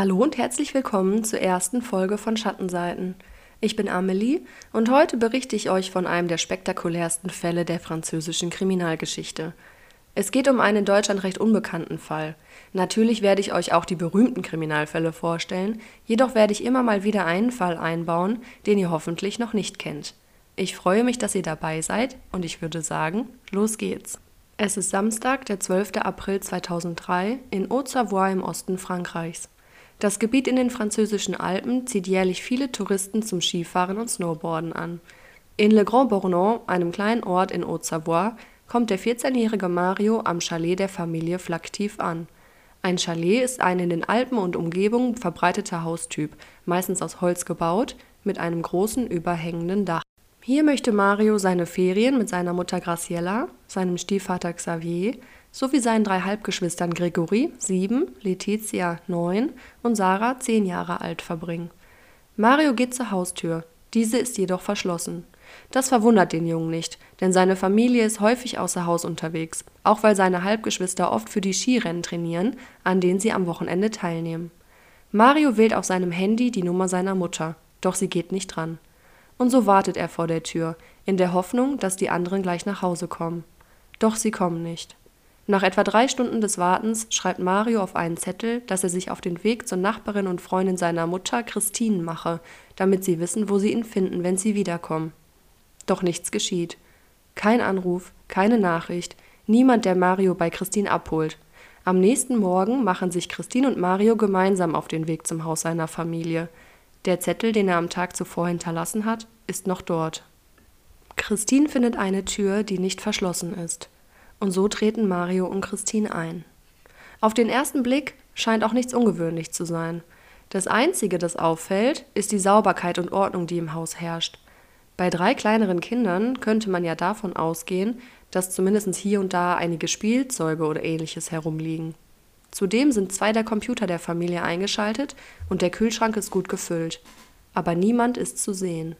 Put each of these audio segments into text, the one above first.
Hallo und herzlich willkommen zur ersten Folge von Schattenseiten. Ich bin Amelie und heute berichte ich euch von einem der spektakulärsten Fälle der französischen Kriminalgeschichte. Es geht um einen in Deutschland recht unbekannten Fall. Natürlich werde ich euch auch die berühmten Kriminalfälle vorstellen, jedoch werde ich immer mal wieder einen Fall einbauen, den ihr hoffentlich noch nicht kennt. Ich freue mich, dass ihr dabei seid und ich würde sagen, los geht's. Es ist Samstag, der 12. April 2003 in Haute-Savoie im Osten Frankreichs. Das Gebiet in den französischen Alpen zieht jährlich viele Touristen zum Skifahren und Snowboarden an. In Le Grand Bournon, einem kleinen Ort in Haute-Savoie, kommt der 14-jährige Mario am Chalet der Familie Flactif an. Ein Chalet ist ein in den Alpen und Umgebung verbreiteter Haustyp, meistens aus Holz gebaut, mit einem großen überhängenden Dach. Hier möchte Mario seine Ferien mit seiner Mutter Graciella, seinem Stiefvater Xavier sowie seinen drei Halbgeschwistern Gregory (sieben), Letizia (neun) und Sarah (zehn Jahre alt) verbringen. Mario geht zur Haustür, diese ist jedoch verschlossen. Das verwundert den Jungen nicht, denn seine Familie ist häufig außer Haus unterwegs, auch weil seine Halbgeschwister oft für die Skirennen trainieren, an denen sie am Wochenende teilnehmen. Mario wählt auf seinem Handy die Nummer seiner Mutter, doch sie geht nicht dran. Und so wartet er vor der Tür, in der Hoffnung, dass die anderen gleich nach Hause kommen. Doch sie kommen nicht. Nach etwa drei Stunden des Wartens schreibt Mario auf einen Zettel, dass er sich auf den Weg zur Nachbarin und Freundin seiner Mutter, Christine, mache, damit sie wissen, wo sie ihn finden, wenn sie wiederkommen. Doch nichts geschieht. Kein Anruf, keine Nachricht, niemand, der Mario bei Christine abholt. Am nächsten Morgen machen sich Christine und Mario gemeinsam auf den Weg zum Haus seiner Familie. Der Zettel, den er am Tag zuvor hinterlassen hat, ist noch dort. Christine findet eine Tür, die nicht verschlossen ist und so treten Mario und Christine ein. Auf den ersten Blick scheint auch nichts ungewöhnlich zu sein. Das Einzige, das auffällt, ist die Sauberkeit und Ordnung, die im Haus herrscht. Bei drei kleineren Kindern könnte man ja davon ausgehen, dass zumindest hier und da einige Spielzeuge oder ähnliches herumliegen. Zudem sind zwei der Computer der Familie eingeschaltet und der Kühlschrank ist gut gefüllt. Aber niemand ist zu sehen.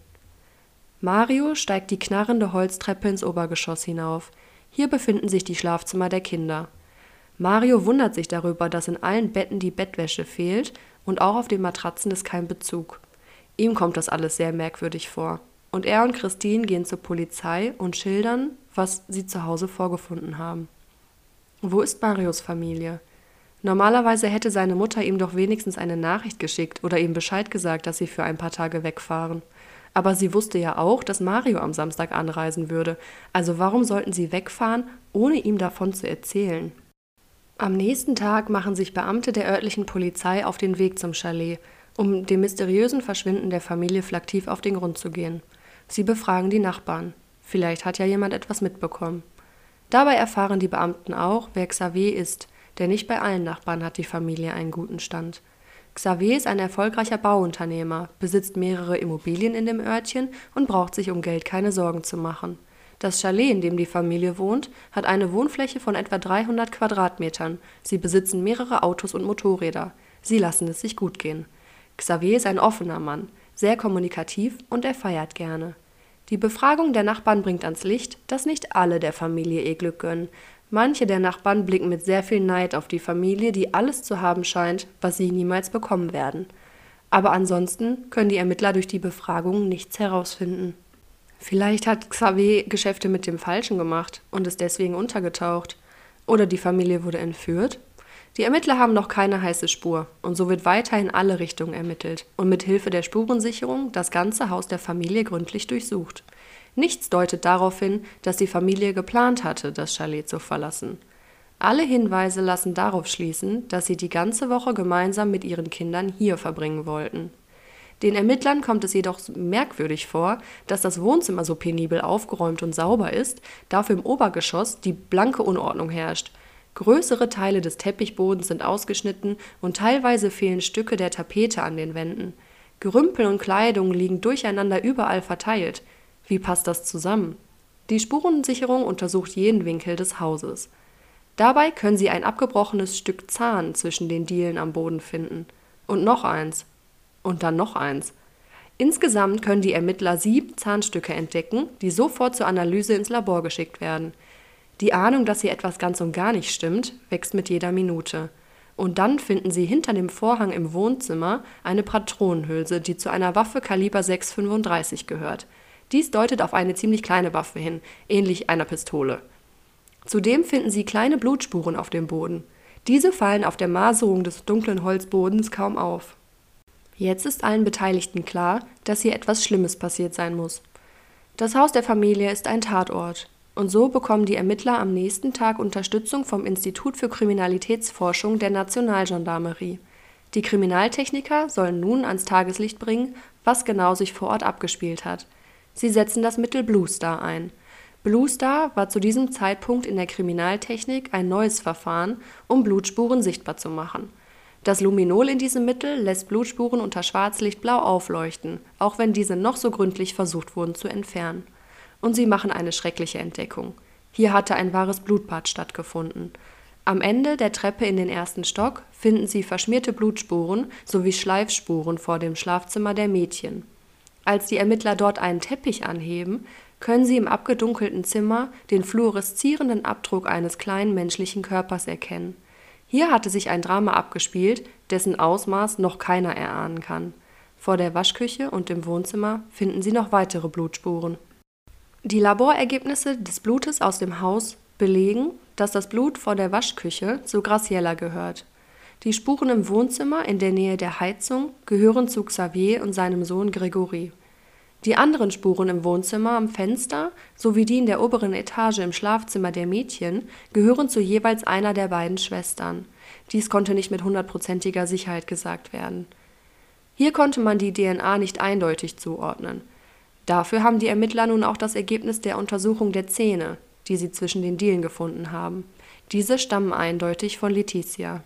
Mario steigt die knarrende Holztreppe ins Obergeschoss hinauf. Hier befinden sich die Schlafzimmer der Kinder. Mario wundert sich darüber, dass in allen Betten die Bettwäsche fehlt und auch auf den Matratzen ist kein Bezug. Ihm kommt das alles sehr merkwürdig vor. Und er und Christine gehen zur Polizei und schildern, was sie zu Hause vorgefunden haben. Wo ist Marios Familie? Normalerweise hätte seine Mutter ihm doch wenigstens eine Nachricht geschickt oder ihm Bescheid gesagt, dass sie für ein paar Tage wegfahren. Aber sie wusste ja auch, dass Mario am Samstag anreisen würde, also warum sollten sie wegfahren, ohne ihm davon zu erzählen? Am nächsten Tag machen sich Beamte der örtlichen Polizei auf den Weg zum Chalet, um dem mysteriösen Verschwinden der Familie Flaktiv auf den Grund zu gehen. Sie befragen die Nachbarn. Vielleicht hat ja jemand etwas mitbekommen. Dabei erfahren die Beamten auch, wer Xavier ist, denn nicht bei allen Nachbarn hat die Familie einen guten Stand. Xavier ist ein erfolgreicher Bauunternehmer, besitzt mehrere Immobilien in dem Örtchen und braucht sich um Geld keine Sorgen zu machen. Das Chalet, in dem die Familie wohnt, hat eine Wohnfläche von etwa 300 Quadratmetern. Sie besitzen mehrere Autos und Motorräder. Sie lassen es sich gut gehen. Xavier ist ein offener Mann, sehr kommunikativ und er feiert gerne. Die Befragung der Nachbarn bringt ans Licht, dass nicht alle der Familie ihr Glück gönnen. Manche der Nachbarn blicken mit sehr viel Neid auf die Familie, die alles zu haben scheint, was sie niemals bekommen werden. Aber ansonsten können die Ermittler durch die Befragung nichts herausfinden. Vielleicht hat Xavier Geschäfte mit dem Falschen gemacht und ist deswegen untergetaucht. Oder die Familie wurde entführt. Die Ermittler haben noch keine heiße Spur und so wird weiter in alle Richtungen ermittelt und mit Hilfe der Spurensicherung das ganze Haus der Familie gründlich durchsucht. Nichts deutet darauf hin, dass die Familie geplant hatte, das Chalet zu verlassen. Alle Hinweise lassen darauf schließen, dass sie die ganze Woche gemeinsam mit ihren Kindern hier verbringen wollten. Den Ermittlern kommt es jedoch merkwürdig vor, dass das Wohnzimmer so penibel aufgeräumt und sauber ist, dafür im Obergeschoss die blanke Unordnung herrscht. Größere Teile des Teppichbodens sind ausgeschnitten und teilweise fehlen Stücke der Tapete an den Wänden. Gerümpel und Kleidung liegen durcheinander überall verteilt. Wie passt das zusammen? Die Spurensicherung untersucht jeden Winkel des Hauses. Dabei können sie ein abgebrochenes Stück Zahn zwischen den Dielen am Boden finden. Und noch eins. Und dann noch eins. Insgesamt können die Ermittler sieben Zahnstücke entdecken, die sofort zur Analyse ins Labor geschickt werden. Die Ahnung, dass hier etwas ganz und gar nicht stimmt, wächst mit jeder Minute. Und dann finden sie hinter dem Vorhang im Wohnzimmer eine Patronenhülse, die zu einer Waffe Kaliber 6,35 gehört. Dies deutet auf eine ziemlich kleine Waffe hin, ähnlich einer Pistole. Zudem finden sie kleine Blutspuren auf dem Boden. Diese fallen auf der Maserung des dunklen Holzbodens kaum auf. Jetzt ist allen Beteiligten klar, dass hier etwas Schlimmes passiert sein muss. Das Haus der Familie ist ein Tatort. Und so bekommen die Ermittler am nächsten Tag Unterstützung vom Institut für Kriminalitätsforschung der Nationalgendarmerie. Die Kriminaltechniker sollen nun ans Tageslicht bringen, was genau sich vor Ort abgespielt hat. Sie setzen das Mittel Blue Star ein. Blue Star war zu diesem Zeitpunkt in der Kriminaltechnik ein neues Verfahren, um Blutspuren sichtbar zu machen. Das Luminol in diesem Mittel lässt Blutspuren unter Schwarzlicht blau aufleuchten, auch wenn diese noch so gründlich versucht wurden zu entfernen und sie machen eine schreckliche Entdeckung. Hier hatte ein wahres Blutbad stattgefunden. Am Ende der Treppe in den ersten Stock finden sie verschmierte Blutspuren sowie Schleifspuren vor dem Schlafzimmer der Mädchen. Als die Ermittler dort einen Teppich anheben, können sie im abgedunkelten Zimmer den fluoreszierenden Abdruck eines kleinen menschlichen Körpers erkennen. Hier hatte sich ein Drama abgespielt, dessen Ausmaß noch keiner erahnen kann. Vor der Waschküche und im Wohnzimmer finden sie noch weitere Blutspuren. Die Laborergebnisse des Blutes aus dem Haus belegen, dass das Blut vor der Waschküche zu Graciella gehört. Die Spuren im Wohnzimmer in der Nähe der Heizung gehören zu Xavier und seinem Sohn Gregory. Die anderen Spuren im Wohnzimmer am Fenster sowie die in der oberen Etage im Schlafzimmer der Mädchen gehören zu jeweils einer der beiden Schwestern. Dies konnte nicht mit hundertprozentiger Sicherheit gesagt werden. Hier konnte man die DNA nicht eindeutig zuordnen. Dafür haben die Ermittler nun auch das Ergebnis der Untersuchung der Zähne, die sie zwischen den Dielen gefunden haben. Diese stammen eindeutig von Letizia.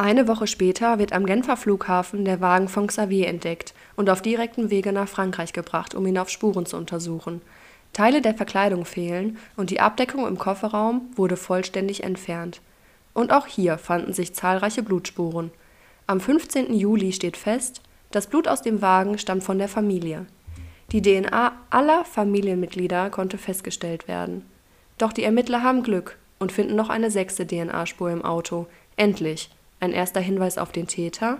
Eine Woche später wird am Genfer Flughafen der Wagen von Xavier entdeckt und auf direktem Wege nach Frankreich gebracht, um ihn auf Spuren zu untersuchen. Teile der Verkleidung fehlen und die Abdeckung im Kofferraum wurde vollständig entfernt. Und auch hier fanden sich zahlreiche Blutspuren. Am 15. Juli steht fest, das Blut aus dem Wagen stammt von der Familie. Die DNA aller Familienmitglieder konnte festgestellt werden. Doch die Ermittler haben Glück und finden noch eine sechste DNA-Spur im Auto. Endlich. Ein erster Hinweis auf den Täter.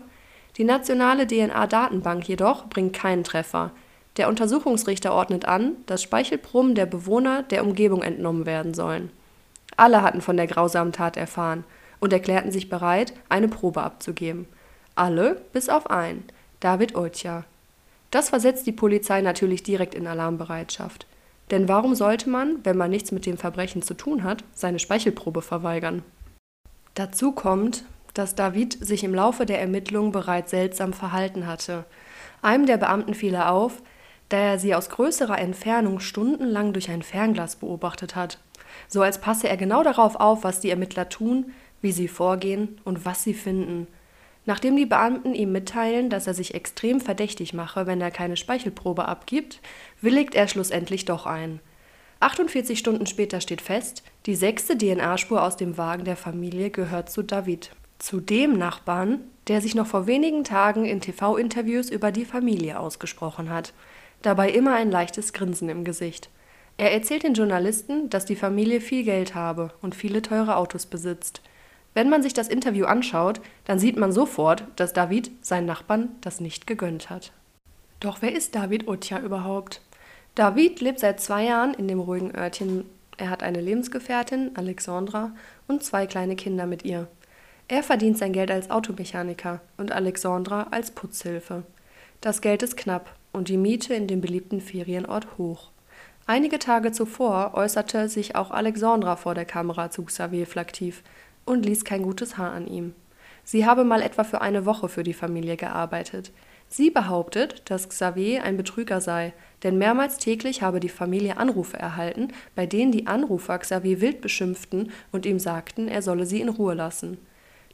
Die nationale DNA-Datenbank jedoch bringt keinen Treffer. Der Untersuchungsrichter ordnet an, dass Speichelproben der Bewohner der Umgebung entnommen werden sollen. Alle hatten von der grausamen Tat erfahren und erklärten sich bereit, eine Probe abzugeben. Alle bis auf einen, David Oetja. Das versetzt die Polizei natürlich direkt in Alarmbereitschaft. Denn warum sollte man, wenn man nichts mit dem Verbrechen zu tun hat, seine Speichelprobe verweigern? Dazu kommt, dass David sich im Laufe der Ermittlungen bereits seltsam verhalten hatte. Einem der Beamten fiel er auf, da er sie aus größerer Entfernung stundenlang durch ein Fernglas beobachtet hat, so als passe er genau darauf auf, was die Ermittler tun, wie sie vorgehen und was sie finden. Nachdem die Beamten ihm mitteilen, dass er sich extrem verdächtig mache, wenn er keine Speichelprobe abgibt, willigt er schlussendlich doch ein. 48 Stunden später steht fest, die sechste DNA-Spur aus dem Wagen der Familie gehört zu David. Zu dem Nachbarn, der sich noch vor wenigen Tagen in TV-Interviews über die Familie ausgesprochen hat. Dabei immer ein leichtes Grinsen im Gesicht. Er erzählt den Journalisten, dass die Familie viel Geld habe und viele teure Autos besitzt. Wenn man sich das Interview anschaut, dann sieht man sofort, dass David seinen Nachbarn das nicht gegönnt hat. Doch wer ist David Otja überhaupt? David lebt seit zwei Jahren in dem ruhigen Örtchen. Er hat eine Lebensgefährtin, Alexandra, und zwei kleine Kinder mit ihr. Er verdient sein Geld als Automechaniker und Alexandra als Putzhilfe. Das Geld ist knapp und die Miete in dem beliebten Ferienort hoch. Einige Tage zuvor äußerte sich auch Alexandra vor der Kamera zu Xavier Flaktiv und ließ kein gutes Haar an ihm. Sie habe mal etwa für eine Woche für die Familie gearbeitet. Sie behauptet, dass Xavier ein Betrüger sei, denn mehrmals täglich habe die Familie Anrufe erhalten, bei denen die Anrufer Xavier wild beschimpften und ihm sagten, er solle sie in Ruhe lassen.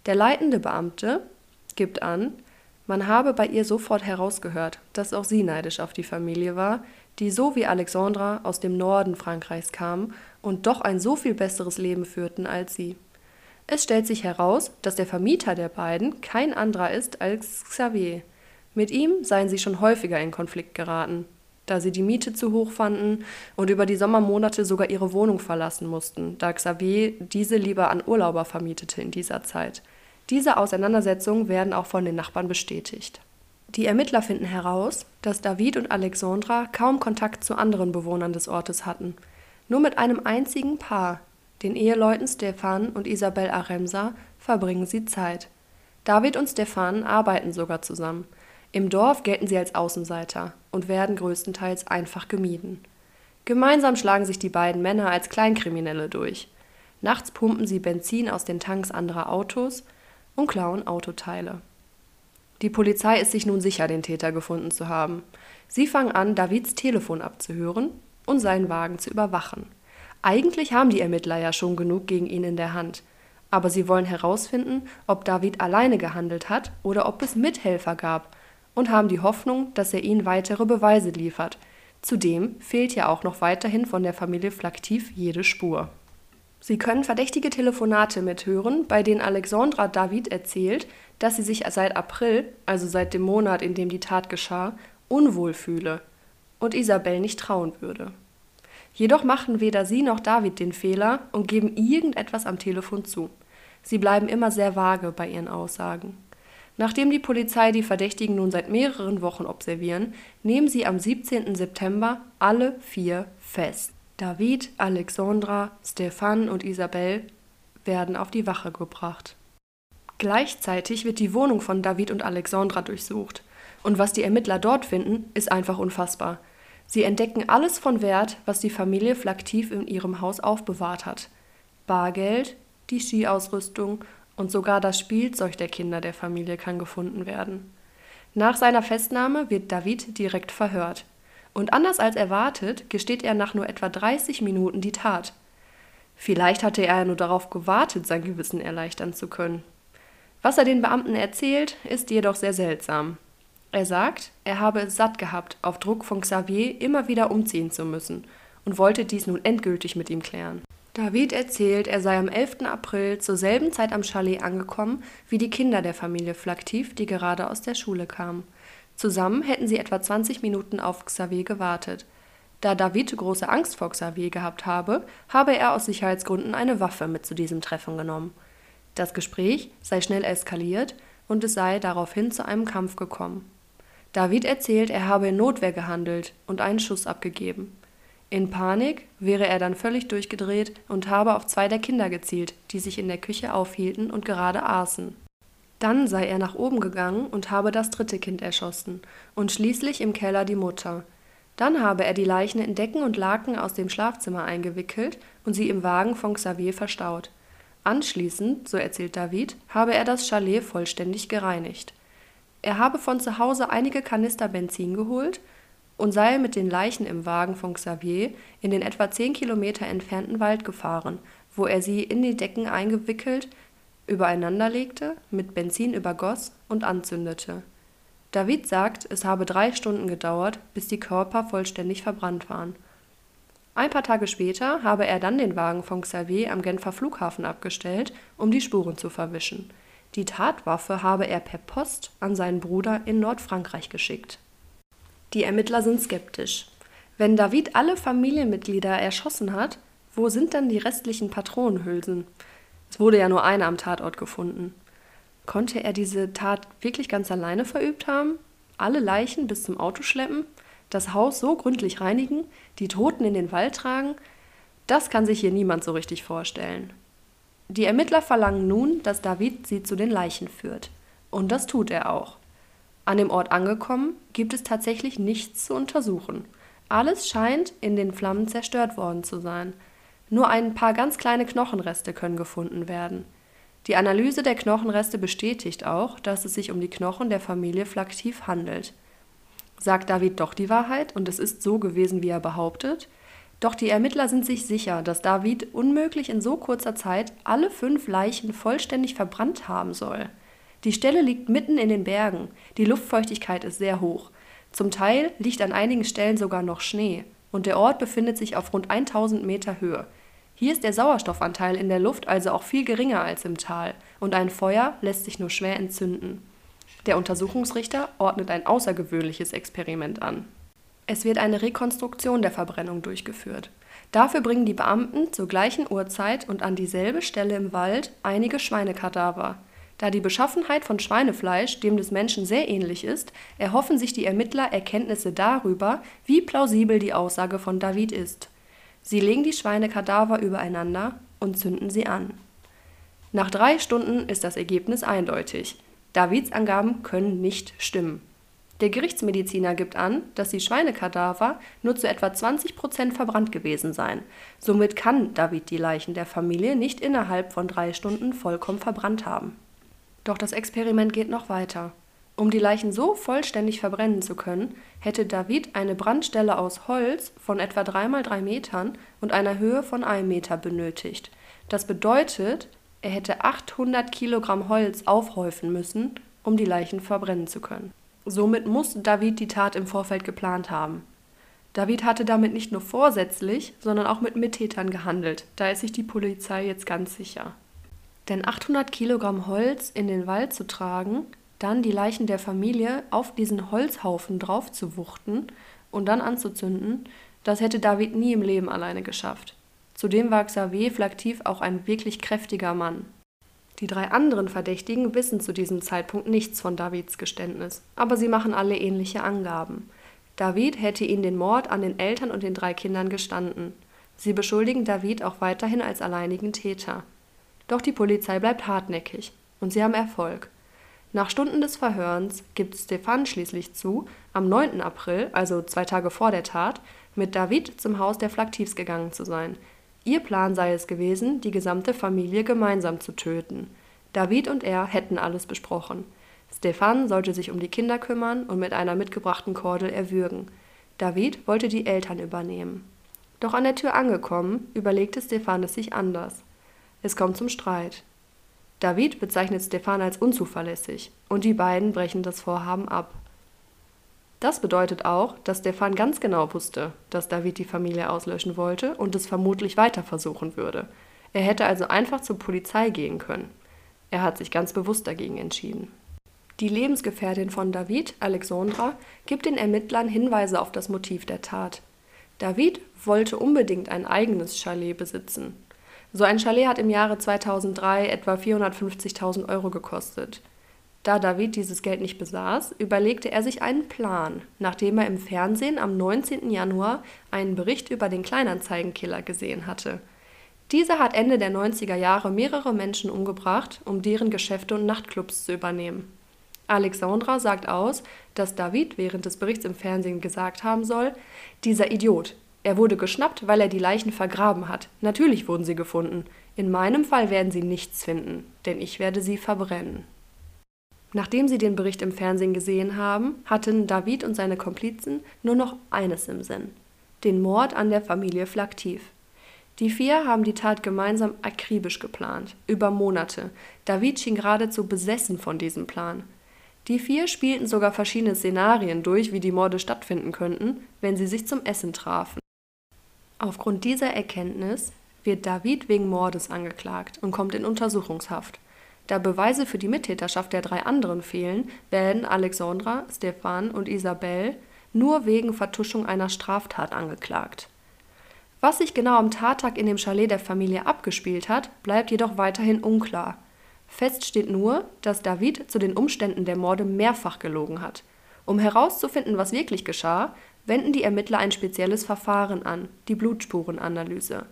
Der leitende Beamte gibt an, man habe bei ihr sofort herausgehört, dass auch sie neidisch auf die Familie war, die so wie Alexandra aus dem Norden Frankreichs kam und doch ein so viel besseres Leben führten als sie. Es stellt sich heraus, dass der Vermieter der beiden kein anderer ist als Xavier. Mit ihm seien sie schon häufiger in Konflikt geraten, da sie die Miete zu hoch fanden und über die Sommermonate sogar ihre Wohnung verlassen mussten, da Xavier diese lieber an Urlauber vermietete in dieser Zeit. Diese Auseinandersetzungen werden auch von den Nachbarn bestätigt. Die Ermittler finden heraus, dass David und Alexandra kaum Kontakt zu anderen Bewohnern des Ortes hatten. Nur mit einem einzigen Paar, den Eheleuten Stefan und Isabel Aremsa, verbringen sie Zeit. David und Stefan arbeiten sogar zusammen. Im Dorf gelten sie als Außenseiter und werden größtenteils einfach gemieden. Gemeinsam schlagen sich die beiden Männer als Kleinkriminelle durch. Nachts pumpen sie Benzin aus den Tanks anderer Autos und klauen Autoteile. Die Polizei ist sich nun sicher, den Täter gefunden zu haben. Sie fangen an, Davids Telefon abzuhören und seinen Wagen zu überwachen. Eigentlich haben die Ermittler ja schon genug gegen ihn in der Hand. Aber sie wollen herausfinden, ob David alleine gehandelt hat oder ob es Mithelfer gab und haben die Hoffnung, dass er ihnen weitere Beweise liefert. Zudem fehlt ja auch noch weiterhin von der Familie Flaktiv jede Spur. Sie können verdächtige Telefonate mithören, bei denen Alexandra David erzählt, dass sie sich seit April, also seit dem Monat, in dem die Tat geschah, unwohl fühle und Isabel nicht trauen würde. Jedoch machen weder sie noch David den Fehler und geben irgendetwas am Telefon zu. Sie bleiben immer sehr vage bei ihren Aussagen. Nachdem die Polizei die Verdächtigen nun seit mehreren Wochen observieren, nehmen sie am 17. September alle vier fest. David, Alexandra, Stefan und Isabel werden auf die Wache gebracht. Gleichzeitig wird die Wohnung von David und Alexandra durchsucht. Und was die Ermittler dort finden, ist einfach unfassbar. Sie entdecken alles von Wert, was die Familie Flaktiv in ihrem Haus aufbewahrt hat. Bargeld, die Skiausrüstung und sogar das Spielzeug der Kinder der Familie kann gefunden werden. Nach seiner Festnahme wird David direkt verhört. Und anders als erwartet, gesteht er nach nur etwa 30 Minuten die Tat. Vielleicht hatte er nur darauf gewartet, sein Gewissen erleichtern zu können. Was er den Beamten erzählt, ist jedoch sehr seltsam. Er sagt, er habe es satt gehabt, auf Druck von Xavier immer wieder umziehen zu müssen und wollte dies nun endgültig mit ihm klären. David erzählt, er sei am 11. April zur selben Zeit am Chalet angekommen wie die Kinder der Familie Flaktiv, die gerade aus der Schule kamen. Zusammen hätten sie etwa 20 Minuten auf Xavier gewartet. Da David große Angst vor Xavier gehabt habe, habe er aus Sicherheitsgründen eine Waffe mit zu diesem Treffen genommen. Das Gespräch sei schnell eskaliert und es sei daraufhin zu einem Kampf gekommen. David erzählt, er habe in Notwehr gehandelt und einen Schuss abgegeben. In Panik wäre er dann völlig durchgedreht und habe auf zwei der Kinder gezielt, die sich in der Küche aufhielten und gerade aßen. Dann sei er nach oben gegangen und habe das dritte Kind erschossen und schließlich im Keller die Mutter. Dann habe er die Leichen in Decken und Laken aus dem Schlafzimmer eingewickelt und sie im Wagen von Xavier verstaut. Anschließend, so erzählt David, habe er das Chalet vollständig gereinigt. Er habe von zu Hause einige Kanister Benzin geholt und sei mit den Leichen im Wagen von Xavier in den etwa zehn Kilometer entfernten Wald gefahren, wo er sie in die Decken eingewickelt, übereinanderlegte, mit Benzin übergoss und anzündete. David sagt, es habe drei Stunden gedauert, bis die Körper vollständig verbrannt waren. Ein paar Tage später habe er dann den Wagen von Xavier am Genfer Flughafen abgestellt, um die Spuren zu verwischen. Die Tatwaffe habe er per Post an seinen Bruder in Nordfrankreich geschickt. Die Ermittler sind skeptisch. Wenn David alle Familienmitglieder erschossen hat, wo sind dann die restlichen Patronenhülsen? Es wurde ja nur eine am Tatort gefunden. Konnte er diese Tat wirklich ganz alleine verübt haben? Alle Leichen bis zum Auto schleppen? Das Haus so gründlich reinigen? Die Toten in den Wald tragen? Das kann sich hier niemand so richtig vorstellen. Die Ermittler verlangen nun, dass David sie zu den Leichen führt. Und das tut er auch. An dem Ort angekommen, gibt es tatsächlich nichts zu untersuchen. Alles scheint in den Flammen zerstört worden zu sein. Nur ein paar ganz kleine Knochenreste können gefunden werden. Die Analyse der Knochenreste bestätigt auch, dass es sich um die Knochen der Familie Flaktiv handelt. Sagt David doch die Wahrheit und es ist so gewesen, wie er behauptet? Doch die Ermittler sind sich sicher, dass David unmöglich in so kurzer Zeit alle fünf Leichen vollständig verbrannt haben soll. Die Stelle liegt mitten in den Bergen, die Luftfeuchtigkeit ist sehr hoch. Zum Teil liegt an einigen Stellen sogar noch Schnee und der Ort befindet sich auf rund 1000 Meter Höhe. Hier ist der Sauerstoffanteil in der Luft also auch viel geringer als im Tal und ein Feuer lässt sich nur schwer entzünden. Der Untersuchungsrichter ordnet ein außergewöhnliches Experiment an. Es wird eine Rekonstruktion der Verbrennung durchgeführt. Dafür bringen die Beamten zur gleichen Uhrzeit und an dieselbe Stelle im Wald einige Schweinekadaver. Da die Beschaffenheit von Schweinefleisch dem des Menschen sehr ähnlich ist, erhoffen sich die Ermittler Erkenntnisse darüber, wie plausibel die Aussage von David ist. Sie legen die Schweinekadaver übereinander und zünden sie an. Nach drei Stunden ist das Ergebnis eindeutig. Davids Angaben können nicht stimmen. Der Gerichtsmediziner gibt an, dass die Schweinekadaver nur zu etwa 20 Prozent verbrannt gewesen seien. Somit kann David die Leichen der Familie nicht innerhalb von drei Stunden vollkommen verbrannt haben. Doch das Experiment geht noch weiter. Um die Leichen so vollständig verbrennen zu können, hätte David eine Brandstelle aus Holz von etwa 3 mal 3 Metern und einer Höhe von einem Meter benötigt. Das bedeutet, er hätte 800 Kilogramm Holz aufhäufen müssen, um die Leichen verbrennen zu können. Somit muss David die Tat im Vorfeld geplant haben. David hatte damit nicht nur vorsätzlich, sondern auch mit Mittätern gehandelt. Da ist sich die Polizei jetzt ganz sicher. Denn 800 Kilogramm Holz in den Wald zu tragen, dann die Leichen der Familie auf diesen Holzhaufen drauf zu wuchten und dann anzuzünden, das hätte David nie im Leben alleine geschafft. Zudem war Xavier Flaktiv auch ein wirklich kräftiger Mann. Die drei anderen Verdächtigen wissen zu diesem Zeitpunkt nichts von Davids Geständnis, aber sie machen alle ähnliche Angaben. David hätte ihnen den Mord an den Eltern und den drei Kindern gestanden. Sie beschuldigen David auch weiterhin als alleinigen Täter. Doch die Polizei bleibt hartnäckig und sie haben Erfolg. Nach Stunden des Verhörens gibt Stefan schließlich zu, am 9. April, also zwei Tage vor der Tat, mit David zum Haus der Flaktivs gegangen zu sein. Ihr Plan sei es gewesen, die gesamte Familie gemeinsam zu töten. David und er hätten alles besprochen. Stefan sollte sich um die Kinder kümmern und mit einer mitgebrachten Kordel erwürgen. David wollte die Eltern übernehmen. Doch an der Tür angekommen, überlegte Stefan es sich anders. Es kommt zum Streit. David bezeichnet Stefan als unzuverlässig und die beiden brechen das Vorhaben ab. Das bedeutet auch, dass Stefan ganz genau wusste, dass David die Familie auslöschen wollte und es vermutlich weiter versuchen würde. Er hätte also einfach zur Polizei gehen können. Er hat sich ganz bewusst dagegen entschieden. Die Lebensgefährtin von David, Alexandra, gibt den Ermittlern Hinweise auf das Motiv der Tat. David wollte unbedingt ein eigenes Chalet besitzen. So ein Chalet hat im Jahre 2003 etwa 450.000 Euro gekostet. Da David dieses Geld nicht besaß, überlegte er sich einen Plan, nachdem er im Fernsehen am 19. Januar einen Bericht über den Kleinanzeigenkiller gesehen hatte. Dieser hat Ende der 90er Jahre mehrere Menschen umgebracht, um deren Geschäfte und Nachtclubs zu übernehmen. Alexandra sagt aus, dass David während des Berichts im Fernsehen gesagt haben soll, dieser Idiot, er wurde geschnappt, weil er die Leichen vergraben hat. Natürlich wurden sie gefunden. In meinem Fall werden sie nichts finden, denn ich werde sie verbrennen. Nachdem sie den Bericht im Fernsehen gesehen haben, hatten David und seine Komplizen nur noch eines im Sinn: den Mord an der Familie Flaktiv. Die vier haben die Tat gemeinsam akribisch geplant, über Monate. David schien geradezu besessen von diesem Plan. Die vier spielten sogar verschiedene Szenarien durch, wie die Morde stattfinden könnten, wenn sie sich zum Essen trafen. Aufgrund dieser Erkenntnis wird David wegen Mordes angeklagt und kommt in Untersuchungshaft. Da Beweise für die Mittäterschaft der drei anderen fehlen, werden Alexandra, Stefan und Isabel nur wegen Vertuschung einer Straftat angeklagt. Was sich genau am Tattag in dem Chalet der Familie abgespielt hat, bleibt jedoch weiterhin unklar. Fest steht nur, dass David zu den Umständen der Morde mehrfach gelogen hat. Um herauszufinden, was wirklich geschah, wenden die Ermittler ein spezielles Verfahren an, die Blutspurenanalyse.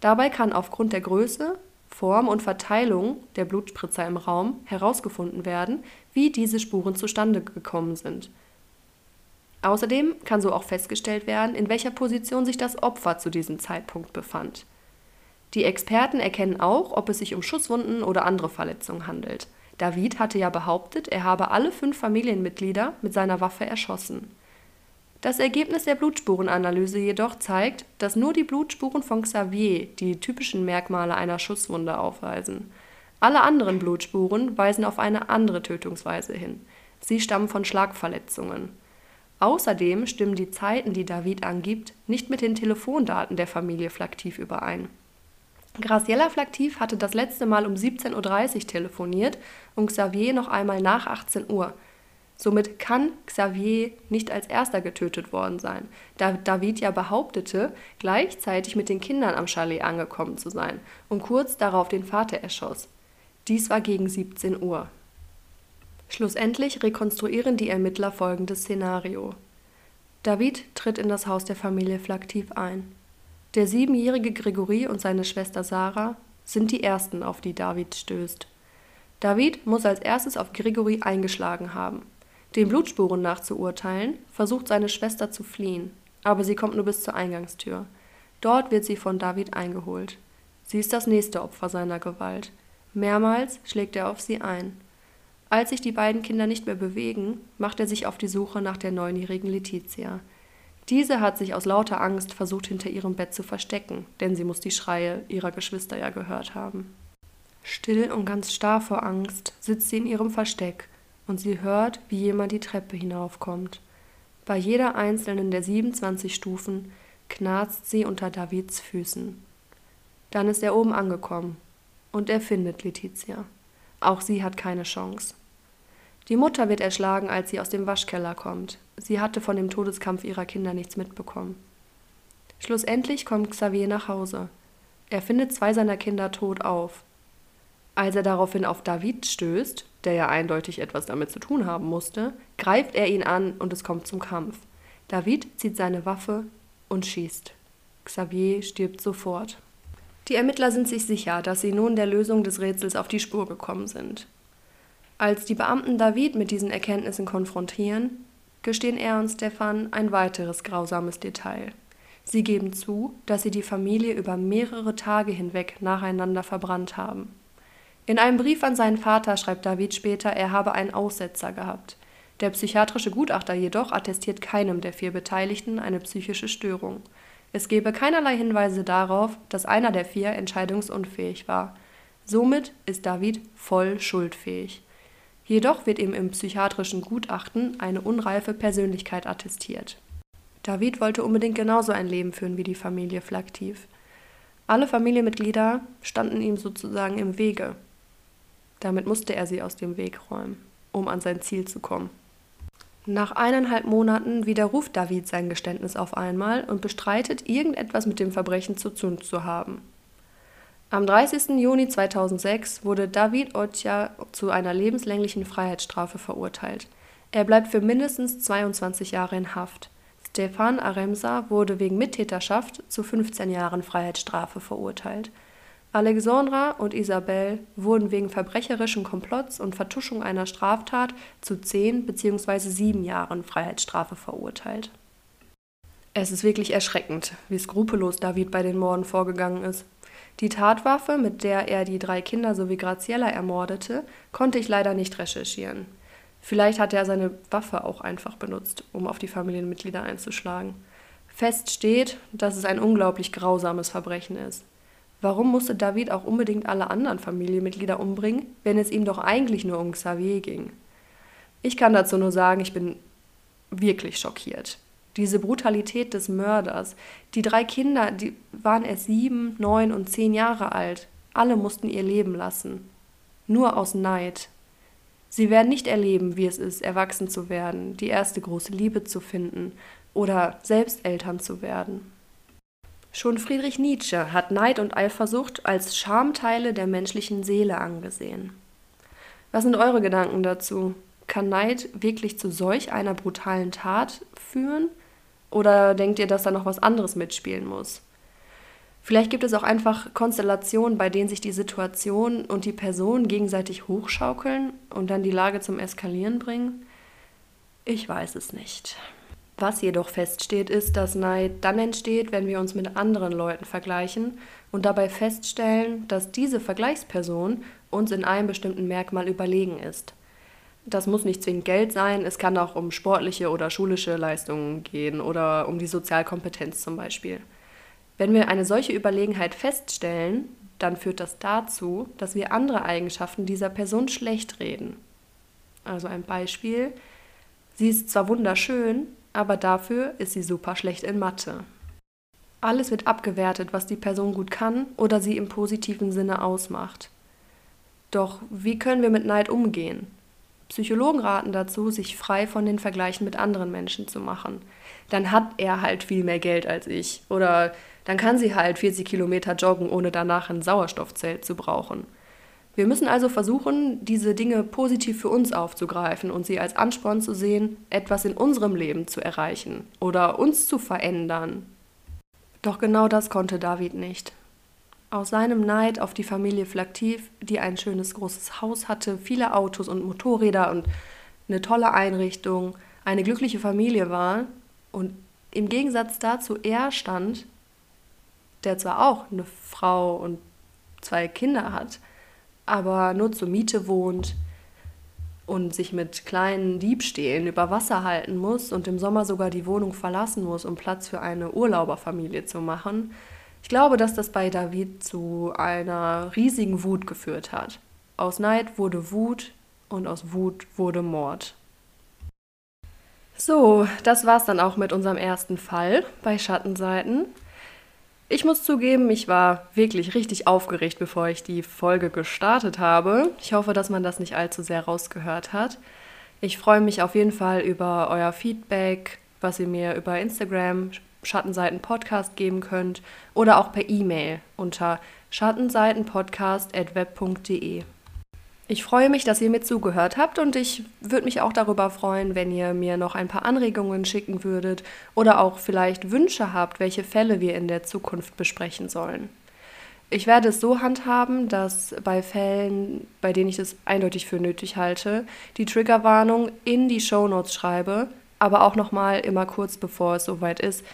Dabei kann aufgrund der Größe, Form und Verteilung der Blutspritzer im Raum herausgefunden werden, wie diese Spuren zustande gekommen sind. Außerdem kann so auch festgestellt werden, in welcher Position sich das Opfer zu diesem Zeitpunkt befand. Die Experten erkennen auch, ob es sich um Schusswunden oder andere Verletzungen handelt. David hatte ja behauptet, er habe alle fünf Familienmitglieder mit seiner Waffe erschossen. Das Ergebnis der Blutspurenanalyse jedoch zeigt, dass nur die Blutspuren von Xavier die typischen Merkmale einer Schusswunde aufweisen. Alle anderen Blutspuren weisen auf eine andere Tötungsweise hin. Sie stammen von Schlagverletzungen. Außerdem stimmen die Zeiten, die David angibt, nicht mit den Telefondaten der Familie Flaktiv überein. Graciela Flaktiv hatte das letzte Mal um 17.30 Uhr telefoniert und Xavier noch einmal nach 18 Uhr. Somit kann Xavier nicht als erster getötet worden sein, da David ja behauptete, gleichzeitig mit den Kindern am Chalet angekommen zu sein und kurz darauf den Vater erschoss. Dies war gegen 17 Uhr. Schlussendlich rekonstruieren die Ermittler folgendes Szenario. David tritt in das Haus der Familie Flaktiv ein. Der siebenjährige Gregory und seine Schwester Sarah sind die ersten, auf die David stößt. David muss als erstes auf Gregory eingeschlagen haben. Den Blutspuren nach zu urteilen, versucht seine Schwester zu fliehen, aber sie kommt nur bis zur Eingangstür. Dort wird sie von David eingeholt. Sie ist das nächste Opfer seiner Gewalt. Mehrmals schlägt er auf sie ein. Als sich die beiden Kinder nicht mehr bewegen, macht er sich auf die Suche nach der neunjährigen Letizia. Diese hat sich aus lauter Angst versucht, hinter ihrem Bett zu verstecken, denn sie muss die Schreie ihrer Geschwister ja gehört haben. Still und ganz starr vor Angst sitzt sie in ihrem Versteck und sie hört, wie jemand die Treppe hinaufkommt. Bei jeder einzelnen der 27 Stufen knarzt sie unter Davids Füßen. Dann ist er oben angekommen und er findet Letizia. Auch sie hat keine Chance. Die Mutter wird erschlagen, als sie aus dem Waschkeller kommt. Sie hatte von dem Todeskampf ihrer Kinder nichts mitbekommen. Schlussendlich kommt Xavier nach Hause. Er findet zwei seiner Kinder tot auf. Als er daraufhin auf David stößt, der ja eindeutig etwas damit zu tun haben musste, greift er ihn an und es kommt zum Kampf. David zieht seine Waffe und schießt. Xavier stirbt sofort. Die Ermittler sind sich sicher, dass sie nun der Lösung des Rätsels auf die Spur gekommen sind. Als die Beamten David mit diesen Erkenntnissen konfrontieren, gestehen er und Stefan ein weiteres grausames Detail. Sie geben zu, dass sie die Familie über mehrere Tage hinweg nacheinander verbrannt haben. In einem Brief an seinen Vater schreibt David später, er habe einen Aussetzer gehabt. Der psychiatrische Gutachter jedoch attestiert keinem der vier Beteiligten eine psychische Störung. Es gebe keinerlei Hinweise darauf, dass einer der vier entscheidungsunfähig war. Somit ist David voll schuldfähig. Jedoch wird ihm im psychiatrischen Gutachten eine unreife Persönlichkeit attestiert. David wollte unbedingt genauso ein Leben führen wie die Familie Flaktiv. Alle Familienmitglieder standen ihm sozusagen im Wege. Damit musste er sie aus dem Weg räumen, um an sein Ziel zu kommen. Nach eineinhalb Monaten widerruft David sein Geständnis auf einmal und bestreitet, irgendetwas mit dem Verbrechen zu tun zu haben. Am 30. Juni 2006 wurde David Otja zu einer lebenslänglichen Freiheitsstrafe verurteilt. Er bleibt für mindestens 22 Jahre in Haft. Stefan Aremsa wurde wegen Mittäterschaft zu 15 Jahren Freiheitsstrafe verurteilt. Alexandra und Isabel wurden wegen verbrecherischen Komplotts und Vertuschung einer Straftat zu zehn bzw. sieben Jahren Freiheitsstrafe verurteilt. Es ist wirklich erschreckend, wie skrupellos David bei den Morden vorgegangen ist. Die Tatwaffe, mit der er die drei Kinder sowie Graziella ermordete, konnte ich leider nicht recherchieren. Vielleicht hat er seine Waffe auch einfach benutzt, um auf die Familienmitglieder einzuschlagen. Fest steht, dass es ein unglaublich grausames Verbrechen ist. Warum musste David auch unbedingt alle anderen Familienmitglieder umbringen, wenn es ihm doch eigentlich nur um Xavier ging? Ich kann dazu nur sagen, ich bin wirklich schockiert. Diese Brutalität des Mörders. Die drei Kinder, die waren erst sieben, neun und zehn Jahre alt. Alle mussten ihr Leben lassen. Nur aus Neid. Sie werden nicht erleben, wie es ist, erwachsen zu werden, die erste große Liebe zu finden oder selbst Eltern zu werden. Schon Friedrich Nietzsche hat Neid und Eifersucht als Schamteile der menschlichen Seele angesehen. Was sind eure Gedanken dazu? Kann Neid wirklich zu solch einer brutalen Tat führen? Oder denkt ihr, dass da noch was anderes mitspielen muss? Vielleicht gibt es auch einfach Konstellationen, bei denen sich die Situation und die Person gegenseitig hochschaukeln und dann die Lage zum Eskalieren bringen? Ich weiß es nicht. Was jedoch feststeht, ist, dass Neid dann entsteht, wenn wir uns mit anderen Leuten vergleichen und dabei feststellen, dass diese Vergleichsperson uns in einem bestimmten Merkmal überlegen ist. Das muss nicht zwingend Geld sein, es kann auch um sportliche oder schulische Leistungen gehen oder um die Sozialkompetenz zum Beispiel. Wenn wir eine solche Überlegenheit feststellen, dann führt das dazu, dass wir andere Eigenschaften dieser Person schlecht reden. Also ein Beispiel. Sie ist zwar wunderschön, aber dafür ist sie super schlecht in Mathe. Alles wird abgewertet, was die Person gut kann oder sie im positiven Sinne ausmacht. Doch wie können wir mit Neid umgehen? Psychologen raten dazu, sich frei von den Vergleichen mit anderen Menschen zu machen. Dann hat er halt viel mehr Geld als ich. Oder dann kann sie halt 40 Kilometer joggen, ohne danach ein Sauerstoffzelt zu brauchen. Wir müssen also versuchen, diese Dinge positiv für uns aufzugreifen und sie als Ansporn zu sehen, etwas in unserem Leben zu erreichen oder uns zu verändern. Doch genau das konnte David nicht. Aus seinem Neid auf die Familie Flaktiv, die ein schönes großes Haus hatte, viele Autos und Motorräder und eine tolle Einrichtung, eine glückliche Familie war und im Gegensatz dazu er stand, der zwar auch eine Frau und zwei Kinder hat, aber nur zur Miete wohnt und sich mit kleinen Diebstählen über Wasser halten muss und im Sommer sogar die Wohnung verlassen muss, um Platz für eine Urlauberfamilie zu machen. Ich glaube, dass das bei David zu einer riesigen Wut geführt hat. Aus Neid wurde Wut und aus Wut wurde Mord. So, das war's dann auch mit unserem ersten Fall bei Schattenseiten. Ich muss zugeben, ich war wirklich richtig aufgeregt, bevor ich die Folge gestartet habe. Ich hoffe, dass man das nicht allzu sehr rausgehört hat. Ich freue mich auf jeden Fall über euer Feedback, was ihr mir über Instagram Schattenseiten Podcast geben könnt oder auch per E-Mail unter schattenseitenpodcast@web.de. Ich freue mich, dass ihr mir zugehört habt und ich würde mich auch darüber freuen, wenn ihr mir noch ein paar Anregungen schicken würdet oder auch vielleicht Wünsche habt, welche Fälle wir in der Zukunft besprechen sollen. Ich werde es so handhaben, dass bei Fällen, bei denen ich es eindeutig für nötig halte, die Triggerwarnung in die Shownotes schreibe, aber auch nochmal immer kurz bevor es soweit ist,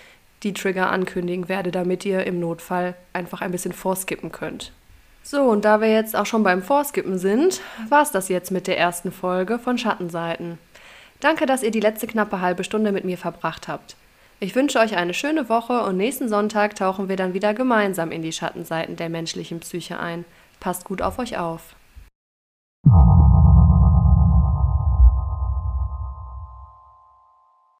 die Trigger ankündigen werde, damit ihr im Notfall einfach ein bisschen vorskippen könnt. So, und da wir jetzt auch schon beim Vorskippen sind, war es das jetzt mit der ersten Folge von Schattenseiten. Danke, dass ihr die letzte knappe halbe Stunde mit mir verbracht habt. Ich wünsche euch eine schöne Woche und nächsten Sonntag tauchen wir dann wieder gemeinsam in die Schattenseiten der menschlichen Psyche ein. Passt gut auf euch auf.